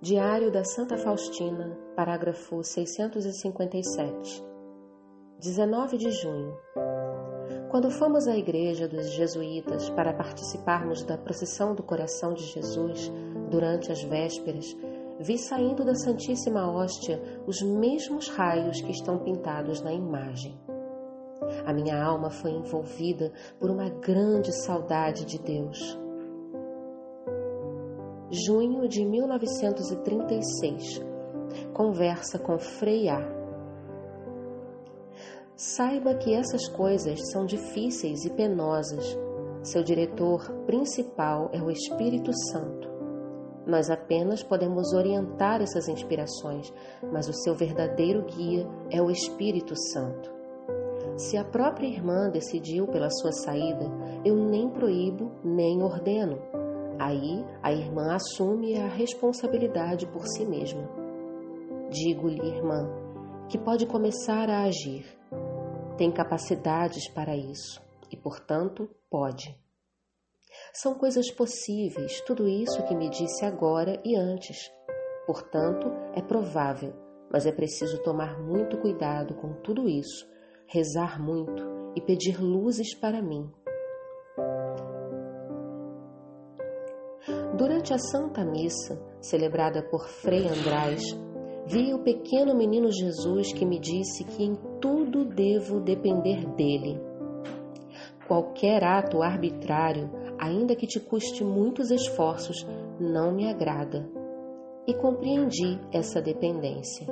Diário da Santa Faustina, parágrafo 657. 19 de junho. Quando fomos à igreja dos jesuítas para participarmos da procissão do coração de Jesus durante as vésperas, vi saindo da Santíssima Hóstia os mesmos raios que estão pintados na imagem. A minha alma foi envolvida por uma grande saudade de Deus junho de 1936. Conversa com Frei A. Saiba que essas coisas são difíceis e penosas. Seu diretor principal é o Espírito Santo. Nós apenas podemos orientar essas inspirações, mas o seu verdadeiro guia é o Espírito Santo. Se a própria irmã decidiu pela sua saída, eu nem proíbo nem ordeno Aí a irmã assume a responsabilidade por si mesma. Digo-lhe, irmã, que pode começar a agir. Tem capacidades para isso e, portanto, pode. São coisas possíveis, tudo isso que me disse agora e antes. Portanto, é provável, mas é preciso tomar muito cuidado com tudo isso, rezar muito e pedir luzes para mim, Durante a Santa Missa, celebrada por Frei András, vi o pequeno menino Jesus que me disse que em tudo devo depender dele. Qualquer ato arbitrário, ainda que te custe muitos esforços, não me agrada. E compreendi essa dependência.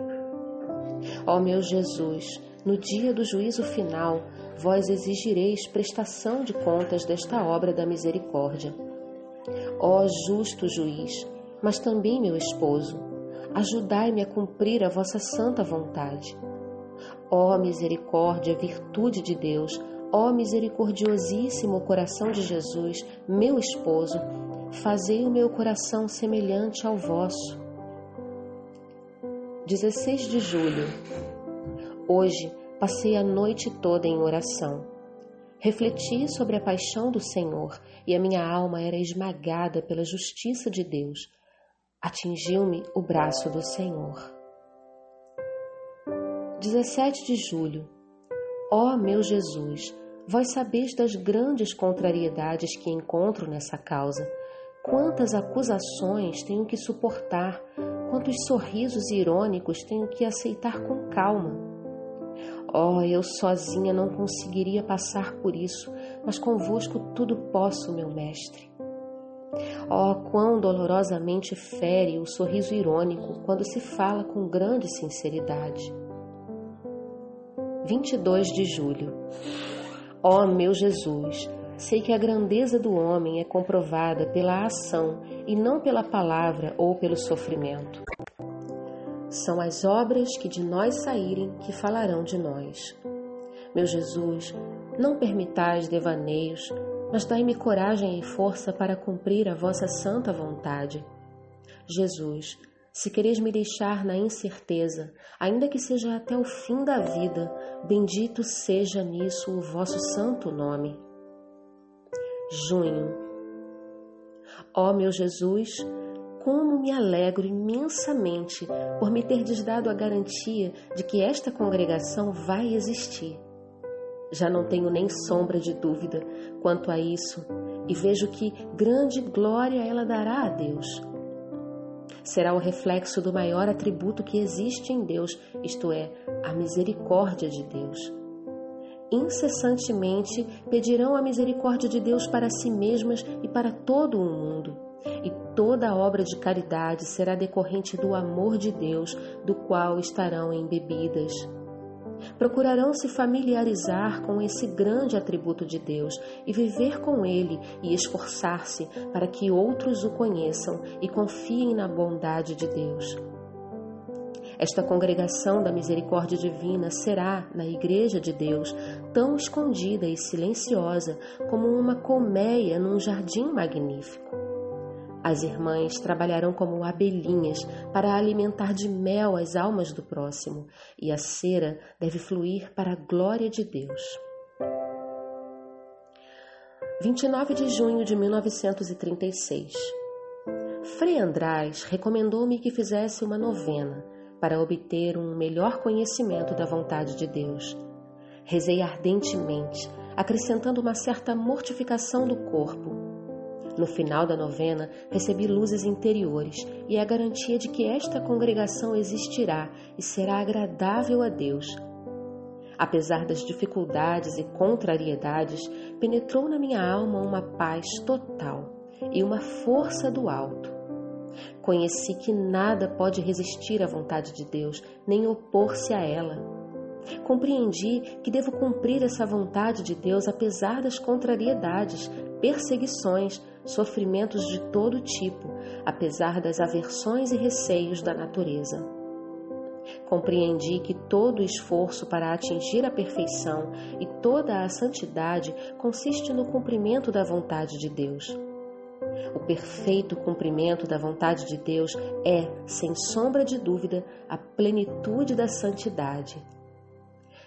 Ó meu Jesus, no dia do juízo final, vós exigireis prestação de contas desta obra da misericórdia Ó justo juiz, mas também meu esposo, ajudai-me a cumprir a vossa santa vontade. Ó misericórdia, virtude de Deus, ó misericordiosíssimo coração de Jesus, meu esposo, fazei o meu coração semelhante ao vosso. 16 de julho. Hoje passei a noite toda em oração. Refleti sobre a paixão do Senhor e a minha alma era esmagada pela justiça de Deus. Atingiu-me o braço do Senhor. 17 de julho. Ó oh, meu Jesus, vós sabeis das grandes contrariedades que encontro nessa causa. Quantas acusações tenho que suportar, quantos sorrisos irônicos tenho que aceitar com calma. Oh, eu sozinha não conseguiria passar por isso, mas convosco tudo posso, meu mestre. Oh, quão dolorosamente fere o sorriso irônico quando se fala com grande sinceridade. 22 de julho. Ó oh, meu Jesus, sei que a grandeza do homem é comprovada pela ação e não pela palavra ou pelo sofrimento. São as obras que de nós saírem que falarão de nós. Meu Jesus, não permitais devaneios, mas dai-me coragem e força para cumprir a vossa santa vontade. Jesus, se quereis me deixar na incerteza, ainda que seja até o fim da vida, bendito seja nisso o vosso santo nome. Junho. Ó meu Jesus, como me alegro imensamente por me terdes dado a garantia de que esta congregação vai existir. Já não tenho nem sombra de dúvida quanto a isso e vejo que grande glória ela dará a Deus. Será o reflexo do maior atributo que existe em Deus, isto é, a misericórdia de Deus. Incessantemente pedirão a misericórdia de Deus para si mesmas e para todo o mundo e toda obra de caridade será decorrente do amor de Deus, do qual estarão embebidas. Procurarão se familiarizar com esse grande atributo de Deus e viver com ele e esforçar-se para que outros o conheçam e confiem na bondade de Deus. Esta congregação da misericórdia divina será, na Igreja de Deus, tão escondida e silenciosa como uma colmeia num jardim magnífico. As irmãs trabalharão como abelhinhas para alimentar de mel as almas do próximo, e a cera deve fluir para a glória de Deus. 29 de junho de 1936. Frei András recomendou-me que fizesse uma novena para obter um melhor conhecimento da vontade de Deus. Rezei ardentemente, acrescentando uma certa mortificação do corpo. No final da novena, recebi luzes interiores e a garantia de que esta congregação existirá e será agradável a Deus. Apesar das dificuldades e contrariedades, penetrou na minha alma uma paz total e uma força do alto. Conheci que nada pode resistir à vontade de Deus, nem opor-se a ela. Compreendi que devo cumprir essa vontade de Deus apesar das contrariedades, perseguições, sofrimentos de todo tipo, apesar das aversões e receios da natureza. Compreendi que todo esforço para atingir a perfeição e toda a santidade consiste no cumprimento da vontade de Deus. O perfeito cumprimento da vontade de Deus é, sem sombra de dúvida, a plenitude da santidade.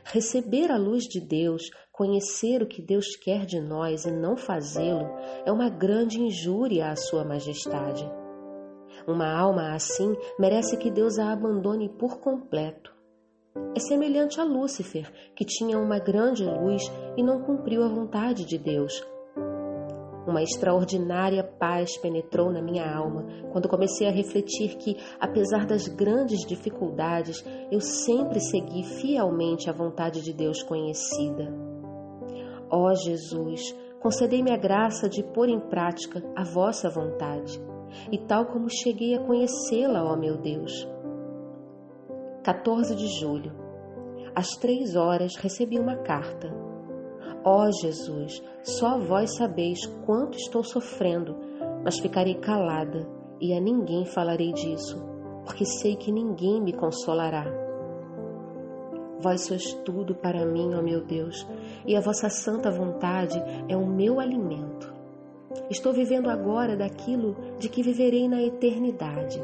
Receber a luz de Deus, conhecer o que Deus quer de nós e não fazê-lo, é uma grande injúria à Sua Majestade. Uma alma assim merece que Deus a abandone por completo. É semelhante a Lúcifer, que tinha uma grande luz e não cumpriu a vontade de Deus, uma extraordinária paz penetrou na minha alma quando comecei a refletir que, apesar das grandes dificuldades, eu sempre segui fielmente a vontade de Deus conhecida. Ó Jesus, concedei-me a graça de pôr em prática a vossa vontade, e tal como cheguei a conhecê-la, ó meu Deus. 14 de julho. Às três horas recebi uma carta Ó Jesus, só vós sabeis quanto estou sofrendo, mas ficarei calada e a ninguém falarei disso, porque sei que ninguém me consolará. Vós sois tudo para mim, ó meu Deus, e a vossa santa vontade é o meu alimento. Estou vivendo agora daquilo de que viverei na eternidade.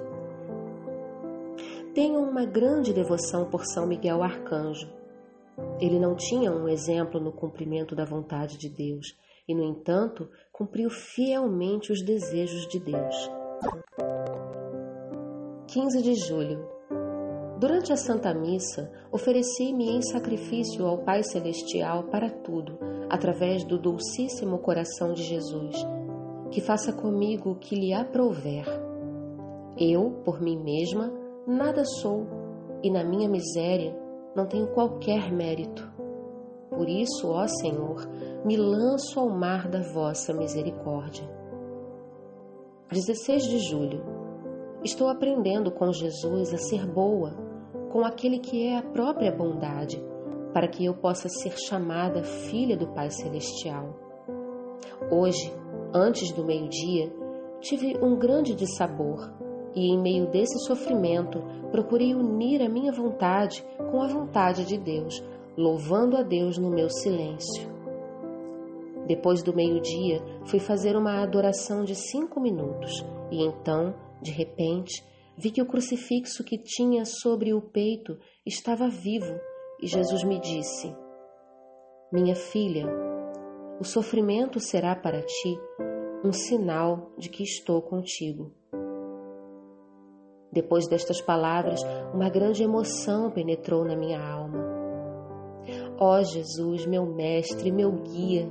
Tenho uma grande devoção por São Miguel Arcanjo ele não tinha um exemplo no cumprimento da vontade de Deus e, no entanto, cumpriu fielmente os desejos de Deus. 15 de julho. Durante a Santa Missa, ofereci-me em sacrifício ao Pai Celestial para tudo, através do Dulcíssimo Coração de Jesus, que faça comigo o que lhe aprouver. Eu, por mim mesma, nada sou, e na minha miséria não tenho qualquer mérito. Por isso, ó Senhor, me lanço ao mar da vossa misericórdia. 16 de julho. Estou aprendendo com Jesus a ser boa, com aquele que é a própria bondade, para que eu possa ser chamada filha do Pai Celestial. Hoje, antes do meio-dia, tive um grande dissabor e, em meio desse sofrimento, procurei unir a minha vontade com a vontade de Deus, louvando a Deus no meu silêncio. Depois do meio-dia, fui fazer uma adoração de cinco minutos e então, de repente, vi que o crucifixo que tinha sobre o peito estava vivo e Jesus me disse: Minha filha, o sofrimento será para ti um sinal de que estou contigo. Depois destas palavras, uma grande emoção penetrou na minha alma. Ó oh Jesus, meu mestre, meu guia,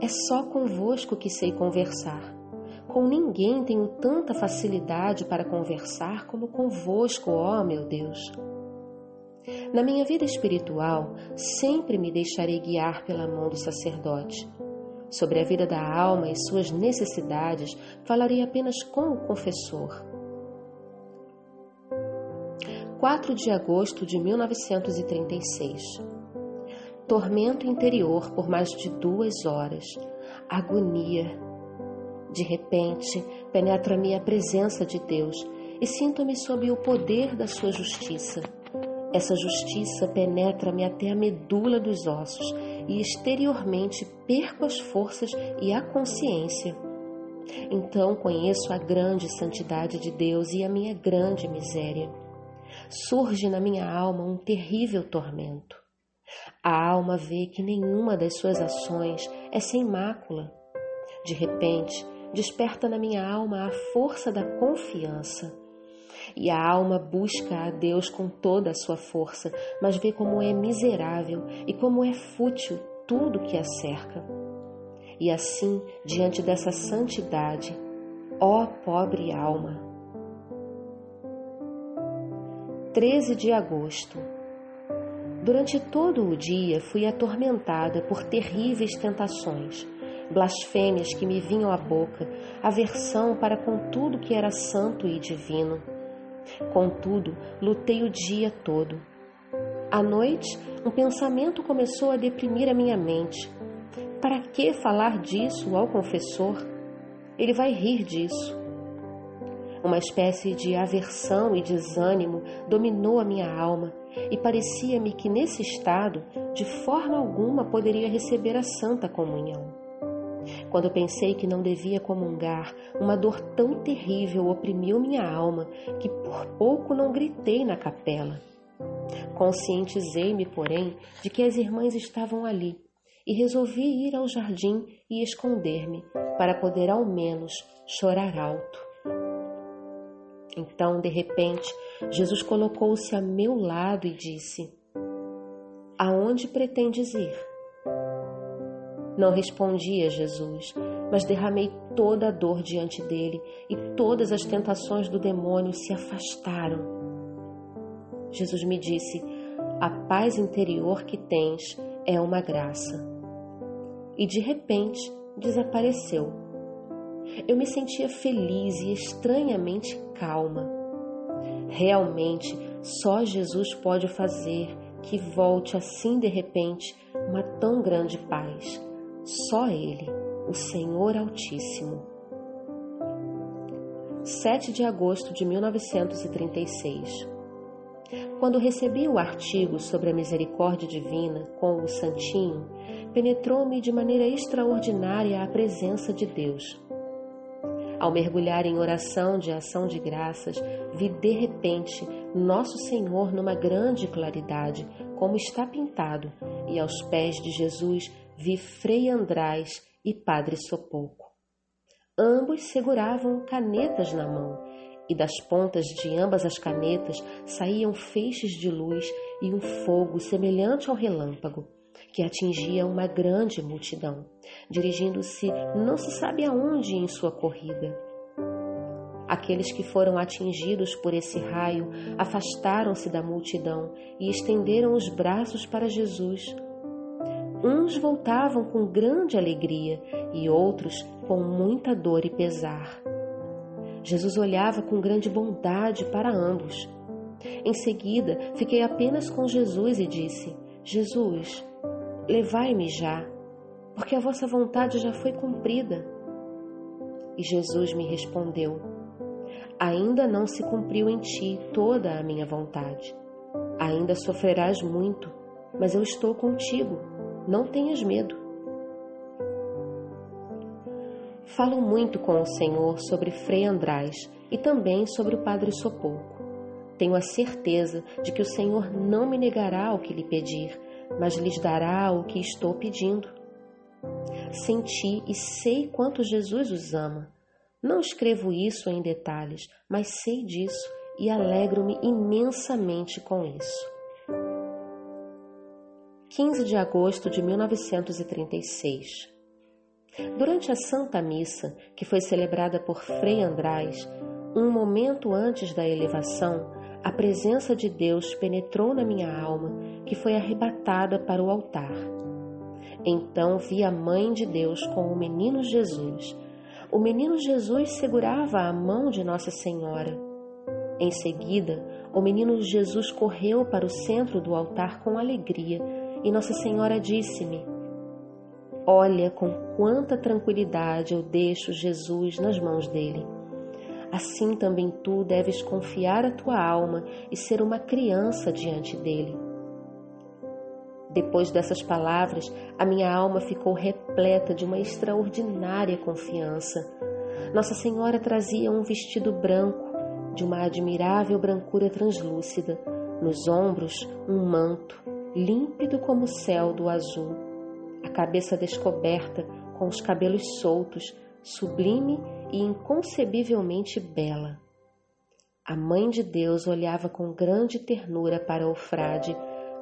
é só convosco que sei conversar. Com ninguém tenho tanta facilidade para conversar como convosco, ó meu Deus. Na minha vida espiritual, sempre me deixarei guiar pela mão do sacerdote. Sobre a vida da alma e suas necessidades, falarei apenas com o confessor 4 de agosto de 1936. Tormento interior por mais de duas horas. Agonia. De repente, penetra-me a presença de Deus e sinto-me sob o poder da sua justiça. Essa justiça penetra-me até a medula dos ossos e exteriormente perco as forças e a consciência. Então conheço a grande santidade de Deus e a minha grande miséria surge na minha alma um terrível tormento. A alma vê que nenhuma das suas ações é sem mácula. De repente, desperta na minha alma a força da confiança. E a alma busca a Deus com toda a sua força, mas vê como é miserável e como é fútil tudo que a cerca. E assim, diante dessa santidade, ó pobre alma. 13 de agosto. Durante todo o dia fui atormentada por terríveis tentações blasfêmias que me vinham à boca, aversão para com tudo que era santo e divino. Contudo, lutei o dia todo. À noite, um pensamento começou a deprimir a minha mente. Para que falar disso ao confessor? Ele vai rir disso. Uma espécie de aversão e desânimo dominou a minha alma e parecia-me que nesse estado, de forma alguma, poderia receber a Santa Comunhão. Quando pensei que não devia comungar, uma dor tão terrível oprimiu minha alma que por pouco não gritei na capela. Conscientizei-me, porém, de que as irmãs estavam ali e resolvi ir ao jardim e esconder-me para poder ao menos chorar alto. Então, de repente, Jesus colocou-se a meu lado e disse: Aonde pretendes ir? Não respondi a Jesus, mas derramei toda a dor diante dele e todas as tentações do demônio se afastaram. Jesus me disse: A paz interior que tens é uma graça. E de repente desapareceu. Eu me sentia feliz e estranhamente calma. Realmente, só Jesus pode fazer que volte assim de repente uma tão grande paz. Só Ele, o Senhor Altíssimo. 7 de agosto de 1936. Quando recebi o artigo sobre a misericórdia divina com o Santinho, penetrou-me de maneira extraordinária a presença de Deus. Ao mergulhar em oração de ação de graças, vi de repente Nosso Senhor numa grande claridade, como está pintado, e aos pés de Jesus vi Frei András e Padre Sopoco. Ambos seguravam canetas na mão, e das pontas de ambas as canetas saíam feixes de luz e um fogo semelhante ao relâmpago, que atingia uma grande multidão, dirigindo-se não se sabe aonde em sua corrida. Aqueles que foram atingidos por esse raio afastaram-se da multidão e estenderam os braços para Jesus, Uns voltavam com grande alegria e outros com muita dor e pesar. Jesus olhava com grande bondade para ambos. Em seguida, fiquei apenas com Jesus e disse: Jesus, levai-me já, porque a vossa vontade já foi cumprida. E Jesus me respondeu: Ainda não se cumpriu em ti toda a minha vontade. Ainda sofrerás muito, mas eu estou contigo não tenhas medo. Falo muito com o Senhor sobre Frei András e também sobre o Padre Sopoco. Tenho a certeza de que o Senhor não me negará o que lhe pedir, mas lhes dará o que estou pedindo. Senti e sei quanto Jesus os ama. Não escrevo isso em detalhes, mas sei disso e alegro-me imensamente com isso. 15 de agosto de 1936. Durante a Santa Missa, que foi celebrada por Frei András, um momento antes da elevação, a presença de Deus penetrou na minha alma, que foi arrebatada para o altar. Então vi a Mãe de Deus com o menino Jesus. O menino Jesus segurava a mão de Nossa Senhora. Em seguida, o menino Jesus correu para o centro do altar com alegria e Nossa Senhora disse-me: Olha com quanta tranquilidade eu deixo Jesus nas mãos dele. Assim também tu deves confiar a tua alma e ser uma criança diante dele. Depois dessas palavras, a minha alma ficou repleta de uma extraordinária confiança. Nossa Senhora trazia um vestido branco, de uma admirável brancura translúcida, nos ombros um manto, límpido como o céu do azul, a cabeça descoberta, com os cabelos soltos, sublime e inconcebivelmente bela. A mãe de Deus olhava com grande ternura para o frade,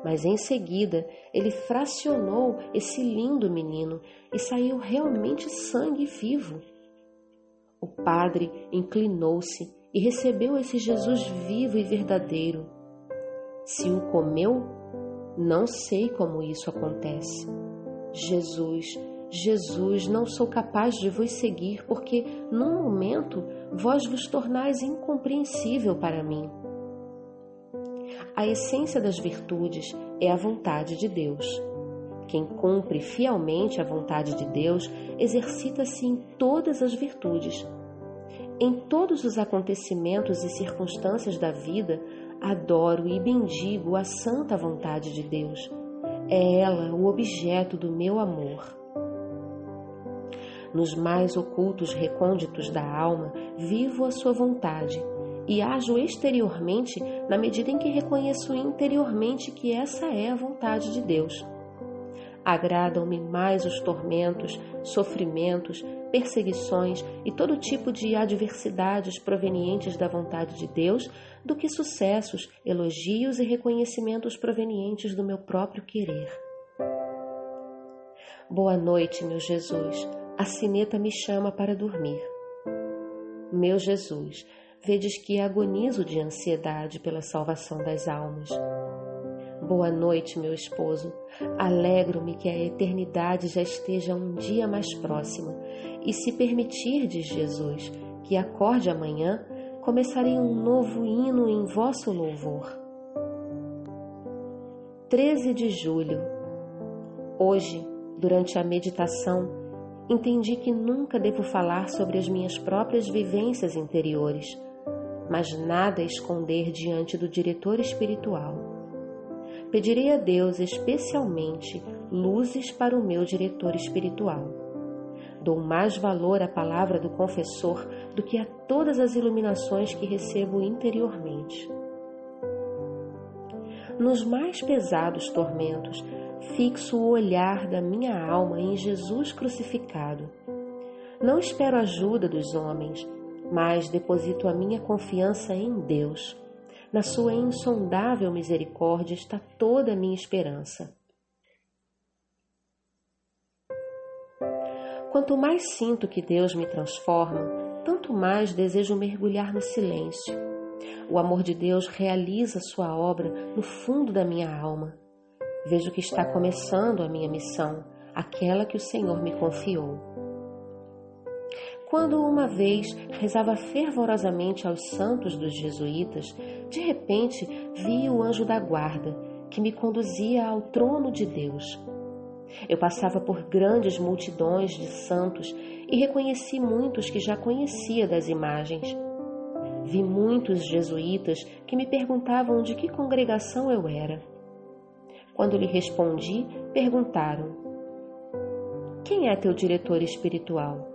mas em seguida ele fracionou esse lindo menino e saiu realmente sangue vivo. O padre inclinou-se e recebeu esse Jesus vivo e verdadeiro. Se o comeu, não sei como isso acontece. Jesus, Jesus, não sou capaz de vos seguir, porque num momento vós vos tornais incompreensível para mim. A essência das virtudes é a vontade de Deus. Quem cumpre fielmente a vontade de Deus exercita-se em todas as virtudes. Em todos os acontecimentos e circunstâncias da vida, adoro e bendigo a santa vontade de Deus. É ela o objeto do meu amor. Nos mais ocultos recônditos da alma, vivo a sua vontade e ajo exteriormente na medida em que reconheço interiormente que essa é a vontade de Deus. Agradam-me mais os tormentos, sofrimentos, perseguições e todo tipo de adversidades provenientes da vontade de Deus do que sucessos, elogios e reconhecimentos provenientes do meu próprio querer. Boa noite, meu Jesus. A sineta me chama para dormir. Meu Jesus, vedes que agonizo de ansiedade pela salvação das almas. Boa noite, meu esposo. Alegro-me que a eternidade já esteja um dia mais próxima. E se permitirdes, Jesus, que acorde amanhã, começarei um novo hino em vosso louvor. 13 de julho. Hoje, durante a meditação, entendi que nunca devo falar sobre as minhas próprias vivências interiores, mas nada esconder diante do diretor espiritual. Pedirei a Deus especialmente luzes para o meu diretor espiritual. Dou mais valor à palavra do confessor do que a todas as iluminações que recebo interiormente. Nos mais pesados tormentos, fixo o olhar da minha alma em Jesus crucificado. Não espero ajuda dos homens, mas deposito a minha confiança em Deus. Na sua insondável misericórdia está toda a minha esperança. Quanto mais sinto que Deus me transforma, tanto mais desejo mergulhar no silêncio. O amor de Deus realiza sua obra no fundo da minha alma. Vejo que está começando a minha missão, aquela que o Senhor me confiou. Quando uma vez rezava fervorosamente aos santos dos jesuítas, de repente vi o anjo da guarda que me conduzia ao trono de Deus. Eu passava por grandes multidões de santos e reconheci muitos que já conhecia das imagens. Vi muitos jesuítas que me perguntavam de que congregação eu era. Quando lhe respondi, perguntaram: Quem é teu diretor espiritual?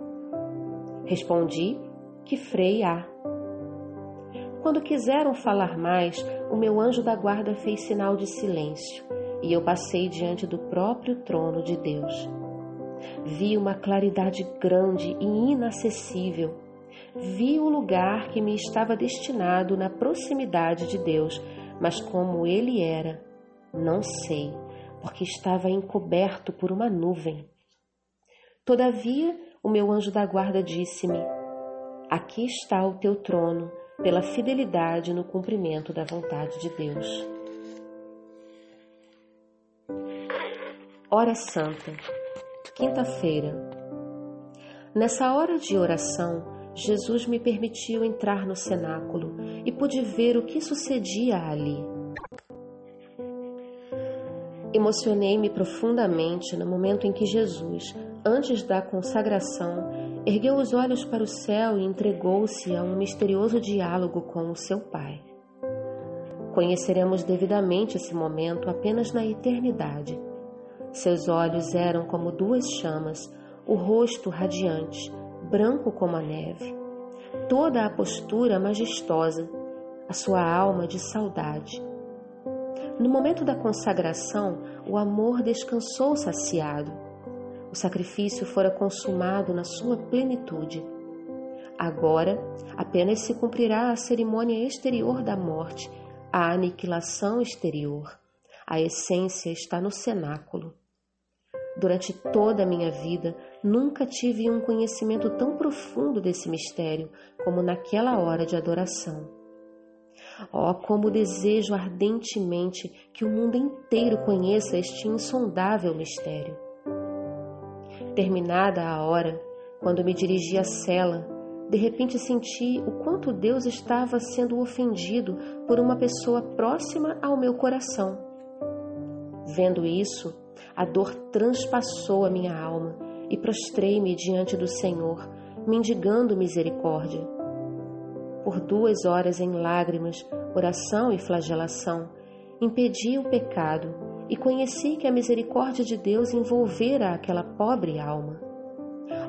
Respondi que Frei há. Quando quiseram falar mais, o meu anjo da guarda fez sinal de silêncio e eu passei diante do próprio trono de Deus. Vi uma claridade grande e inacessível. Vi o lugar que me estava destinado na proximidade de Deus, mas como ele era, não sei, porque estava encoberto por uma nuvem. Todavia, o meu anjo da guarda disse-me: Aqui está o teu trono, pela fidelidade no cumprimento da vontade de Deus. Hora Santa, quinta-feira. Nessa hora de oração, Jesus me permitiu entrar no cenáculo e pude ver o que sucedia ali. Emocionei-me profundamente no momento em que Jesus, antes da consagração, ergueu os olhos para o céu e entregou-se a um misterioso diálogo com o seu Pai. Conheceremos devidamente esse momento apenas na eternidade. Seus olhos eram como duas chamas, o rosto radiante, branco como a neve, toda a postura majestosa, a sua alma de saudade no momento da consagração, o amor descansou saciado. o sacrifício fora consumado na sua plenitude. Agora, apenas se cumprirá a cerimônia exterior da morte, a aniquilação exterior. A essência está no cenáculo. Durante toda a minha vida, nunca tive um conhecimento tão profundo desse mistério como naquela hora de adoração. Oh, como desejo ardentemente que o mundo inteiro conheça este insondável mistério. Terminada a hora, quando me dirigi à cela, de repente senti o quanto Deus estava sendo ofendido por uma pessoa próxima ao meu coração. Vendo isso, a dor transpassou a minha alma e prostrei-me diante do Senhor, mendigando misericórdia. Por duas horas em lágrimas, oração e flagelação, impedi o pecado e conheci que a misericórdia de Deus envolvera aquela pobre alma.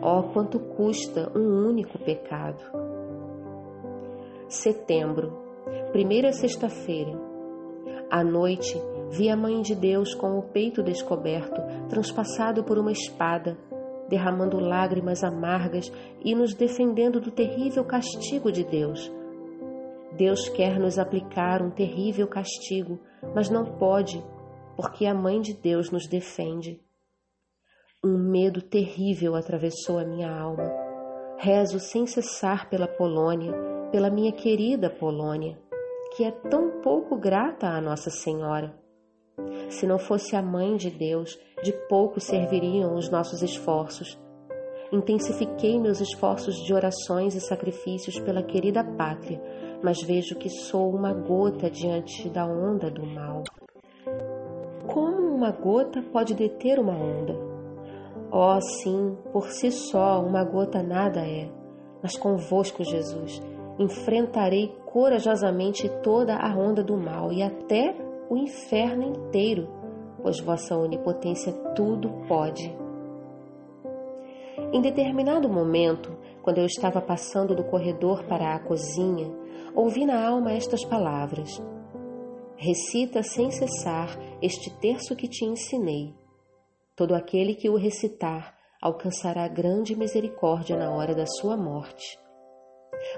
Oh, quanto custa um único pecado! Setembro, primeira sexta-feira. À noite, vi a Mãe de Deus com o peito descoberto, transpassado por uma espada, derramando lágrimas amargas e nos defendendo do terrível castigo de Deus. Deus quer nos aplicar um terrível castigo, mas não pode, porque a Mãe de Deus nos defende. Um medo terrível atravessou a minha alma. Rezo sem cessar pela Polônia, pela minha querida Polônia, que é tão pouco grata à Nossa Senhora. Se não fosse a Mãe de Deus, de pouco serviriam os nossos esforços. Intensifiquei meus esforços de orações e sacrifícios pela querida pátria, mas vejo que sou uma gota diante da onda do mal. Como uma gota pode deter uma onda? Oh, sim, por si só uma gota nada é, mas convosco, Jesus, enfrentarei corajosamente toda a onda do mal e até o inferno inteiro, pois vossa onipotência tudo pode. Em determinado momento, quando eu estava passando do corredor para a cozinha, ouvi na alma estas palavras: Recita sem cessar este terço que te ensinei. Todo aquele que o recitar alcançará grande misericórdia na hora da sua morte.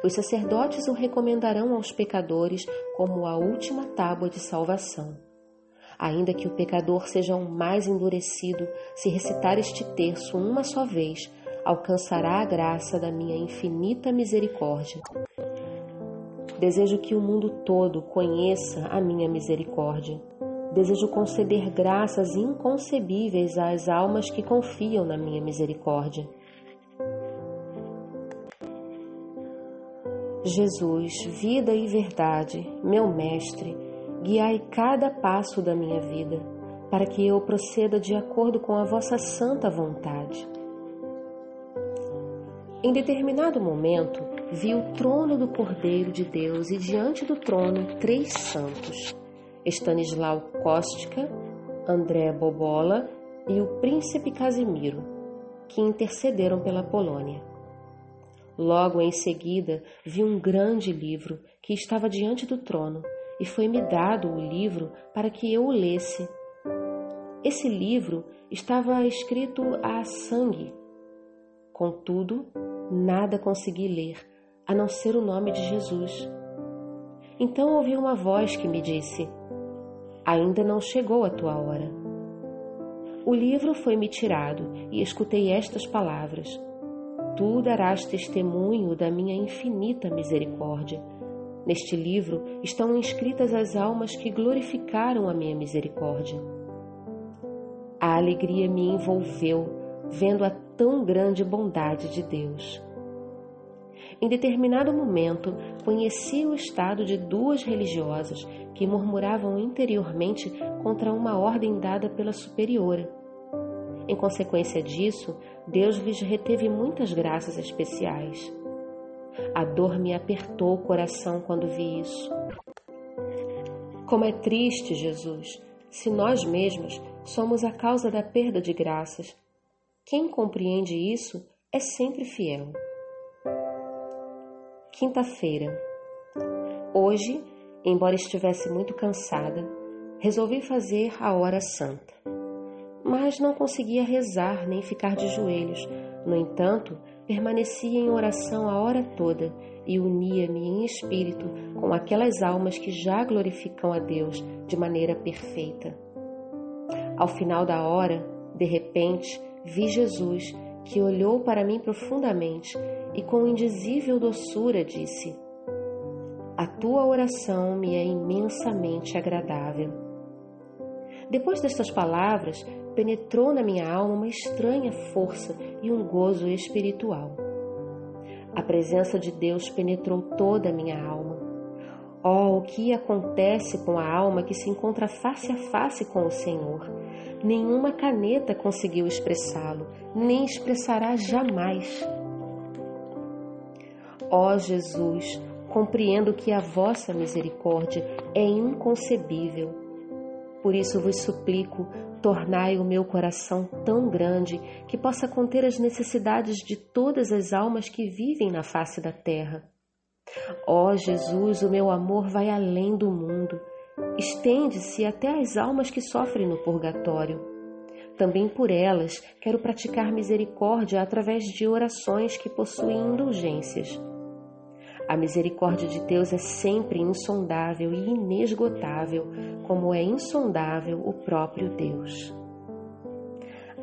Os sacerdotes o recomendarão aos pecadores como a última tábua de salvação. Ainda que o pecador seja o mais endurecido, se recitar este terço uma só vez, alcançará a graça da minha infinita misericórdia. Desejo que o mundo todo conheça a minha misericórdia. Desejo conceder graças inconcebíveis às almas que confiam na minha misericórdia. Jesus, vida e verdade, meu Mestre, guiai cada passo da minha vida, para que eu proceda de acordo com a vossa santa vontade. Em determinado momento, vi o trono do Cordeiro de Deus e diante do trono três santos: Stanislau Kostka, André Bobola e o príncipe Casimiro, que intercederam pela Polônia. Logo em seguida, vi um grande livro que estava diante do trono e foi-me dado o livro para que eu o lesse. Esse livro estava escrito a sangue. Contudo, nada consegui ler a não ser o nome de Jesus. Então ouvi uma voz que me disse: Ainda não chegou a tua hora. O livro foi-me tirado e escutei estas palavras: Tu darás testemunho da minha infinita misericórdia. Neste livro estão inscritas as almas que glorificaram a minha misericórdia. A alegria me envolveu, vendo a tão grande bondade de Deus. Em determinado momento, conheci o estado de duas religiosas que murmuravam interiormente contra uma ordem dada pela superiora. Em consequência disso, Deus lhes reteve muitas graças especiais. A dor me apertou o coração quando vi isso. Como é triste, Jesus, se nós mesmos somos a causa da perda de graças. Quem compreende isso é sempre fiel. Quinta-feira. Hoje, embora estivesse muito cansada, resolvi fazer a hora santa. Mas não conseguia rezar nem ficar de joelhos. No entanto, permanecia em oração a hora toda e unia-me em espírito com aquelas almas que já glorificam a Deus de maneira perfeita. Ao final da hora, de repente, vi Jesus que olhou para mim profundamente e com indizível doçura disse: A tua oração me é imensamente agradável. Depois destas palavras, penetrou na minha alma uma estranha força e um gozo espiritual. A presença de Deus penetrou toda a minha alma. Oh, o que acontece com a alma que se encontra face a face com o Senhor? Nenhuma caneta conseguiu expressá-lo, nem expressará jamais. Ó oh, Jesus, compreendo que a vossa misericórdia é inconcebível. Por isso vos suplico, tornai o meu coração tão grande que possa conter as necessidades de todas as almas que vivem na face da terra. Ó oh, Jesus, o meu amor vai além do mundo estende-se até às almas que sofrem no purgatório. Também por elas quero praticar misericórdia através de orações que possuem indulgências. A misericórdia de Deus é sempre insondável e inesgotável, como é insondável o próprio Deus.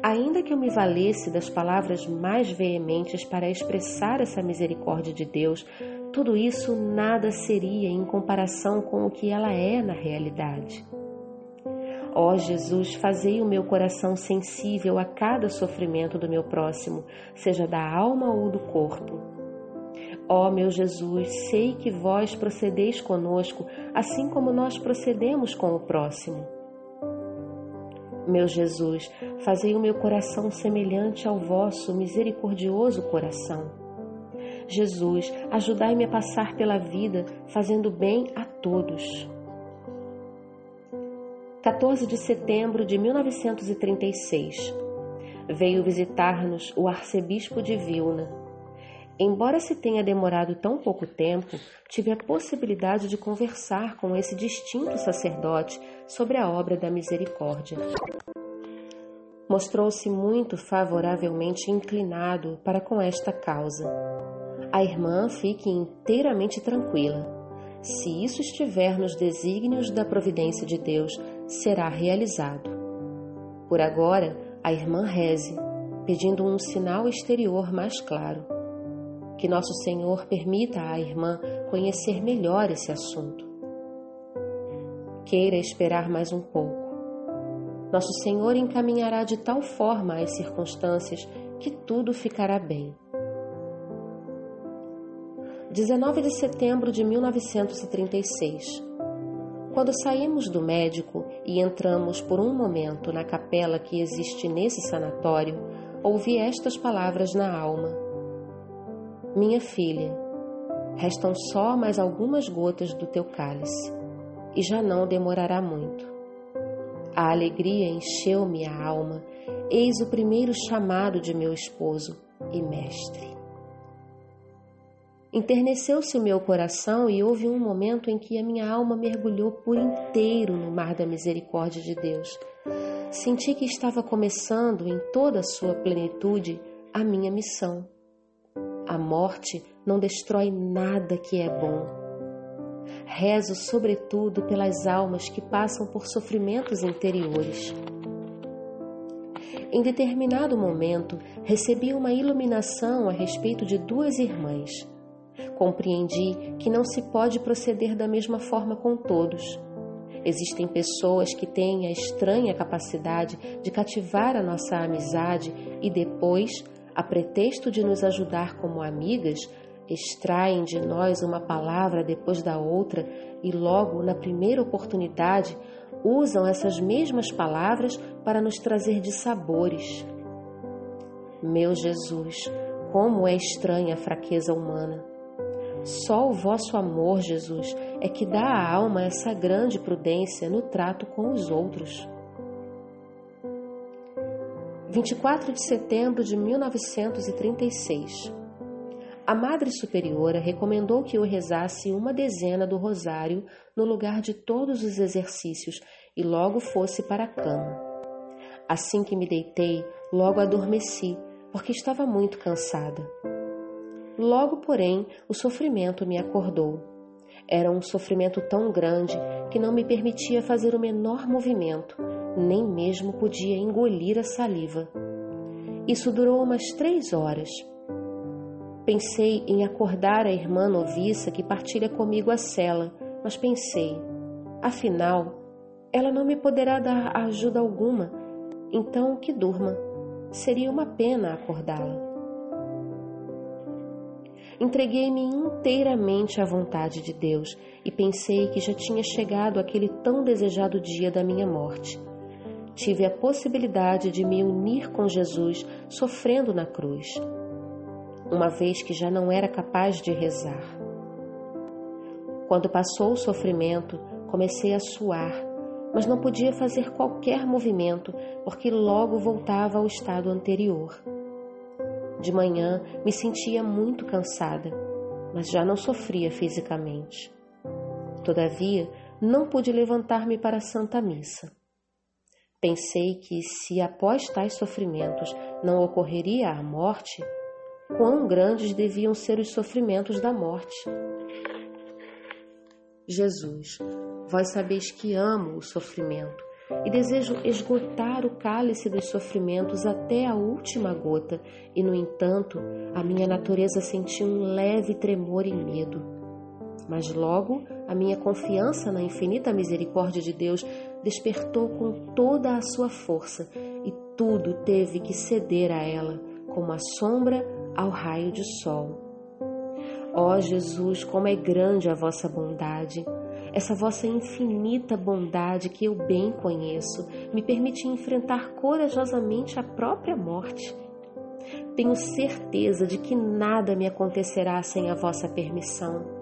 Ainda que eu me valesse das palavras mais veementes para expressar essa misericórdia de Deus, tudo isso nada seria em comparação com o que ela é na realidade. Ó oh, Jesus, fazei o meu coração sensível a cada sofrimento do meu próximo, seja da alma ou do corpo. Ó meu Jesus, sei que vós procedeis conosco, assim como nós procedemos com o próximo. Meu Jesus, fazei o meu coração semelhante ao vosso misericordioso coração. Jesus, ajudai-me a passar pela vida fazendo bem a todos. 14 de setembro de 1936. Veio visitar-nos o arcebispo de Vilna. Embora se tenha demorado tão pouco tempo, tive a possibilidade de conversar com esse distinto sacerdote sobre a obra da misericórdia. Mostrou-se muito favoravelmente inclinado para com esta causa a irmã fique inteiramente tranquila. Se isso estiver nos desígnios da providência de Deus, será realizado. Por agora, a irmã reze, pedindo um sinal exterior mais claro. Que Nosso Senhor permita à irmã conhecer melhor esse assunto. Queira esperar mais um pouco. Nosso Senhor encaminhará de tal forma as circunstâncias que tudo ficará bem. 19 de setembro de 1936. Quando saímos do médico e entramos por um momento na capela que existe nesse sanatório, ouvi estas palavras na alma: Minha filha, restam só mais algumas gotas do teu cálice, e já não demorará muito. A alegria encheu-me a alma, eis o primeiro chamado de meu esposo e mestre. Enterneceu-se o meu coração e houve um momento em que a minha alma mergulhou por inteiro no mar da misericórdia de Deus. Senti que estava começando em toda a sua plenitude a minha missão. A morte não destrói nada que é bom. Rezo, sobretudo, pelas almas que passam por sofrimentos interiores. Em determinado momento, recebi uma iluminação a respeito de duas irmãs. Compreendi que não se pode proceder da mesma forma com todos. Existem pessoas que têm a estranha capacidade de cativar a nossa amizade e depois, a pretexto de nos ajudar como amigas, extraem de nós uma palavra depois da outra e logo, na primeira oportunidade, usam essas mesmas palavras para nos trazer dissabores. Meu Jesus, como é estranha a fraqueza humana! Só o vosso amor, Jesus, é que dá à alma essa grande prudência no trato com os outros. 24 de setembro de 1936. A Madre Superiora recomendou que eu rezasse uma dezena do rosário no lugar de todos os exercícios e logo fosse para a cama. Assim que me deitei, logo adormeci, porque estava muito cansada. Logo, porém, o sofrimento me acordou. Era um sofrimento tão grande que não me permitia fazer o menor movimento, nem mesmo podia engolir a saliva. Isso durou umas três horas. Pensei em acordar a irmã noviça que partilha comigo a cela, mas pensei, afinal, ela não me poderá dar ajuda alguma, então que durma. Seria uma pena acordá-la. Entreguei-me inteiramente à vontade de Deus e pensei que já tinha chegado aquele tão desejado dia da minha morte. Tive a possibilidade de me unir com Jesus sofrendo na cruz, uma vez que já não era capaz de rezar. Quando passou o sofrimento, comecei a suar, mas não podia fazer qualquer movimento porque logo voltava ao estado anterior. De manhã me sentia muito cansada, mas já não sofria fisicamente. Todavia, não pude levantar-me para a Santa Missa. Pensei que, se após tais sofrimentos não ocorreria a morte, quão grandes deviam ser os sofrimentos da morte. Jesus, vós sabeis que amo o sofrimento e desejo esgotar o cálice dos sofrimentos até a última gota, e no entanto, a minha natureza sentiu um leve tremor e medo. Mas logo a minha confiança na infinita misericórdia de Deus despertou com toda a sua força, e tudo teve que ceder a ela, como a sombra ao raio de sol. Ó oh, Jesus, como é grande a vossa bondade! Essa vossa infinita bondade que eu bem conheço me permite enfrentar corajosamente a própria morte. Tenho certeza de que nada me acontecerá sem a vossa permissão.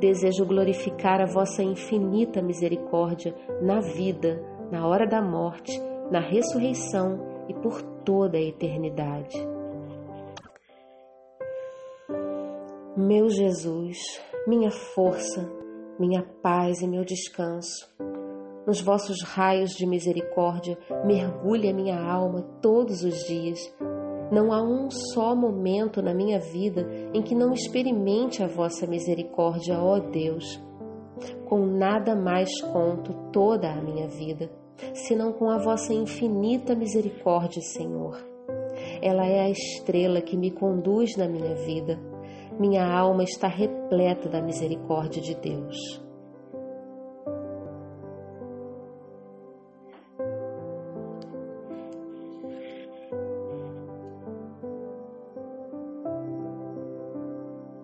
Desejo glorificar a vossa infinita misericórdia na vida, na hora da morte, na ressurreição e por toda a eternidade. Meu Jesus, minha força, minha paz e meu descanso. Nos vossos raios de misericórdia mergulhe a minha alma todos os dias. Não há um só momento na minha vida em que não experimente a vossa misericórdia, ó Deus. Com nada mais conto toda a minha vida, senão com a vossa infinita misericórdia, Senhor. Ela é a estrela que me conduz na minha vida minha alma está repleta da misericórdia de Deus.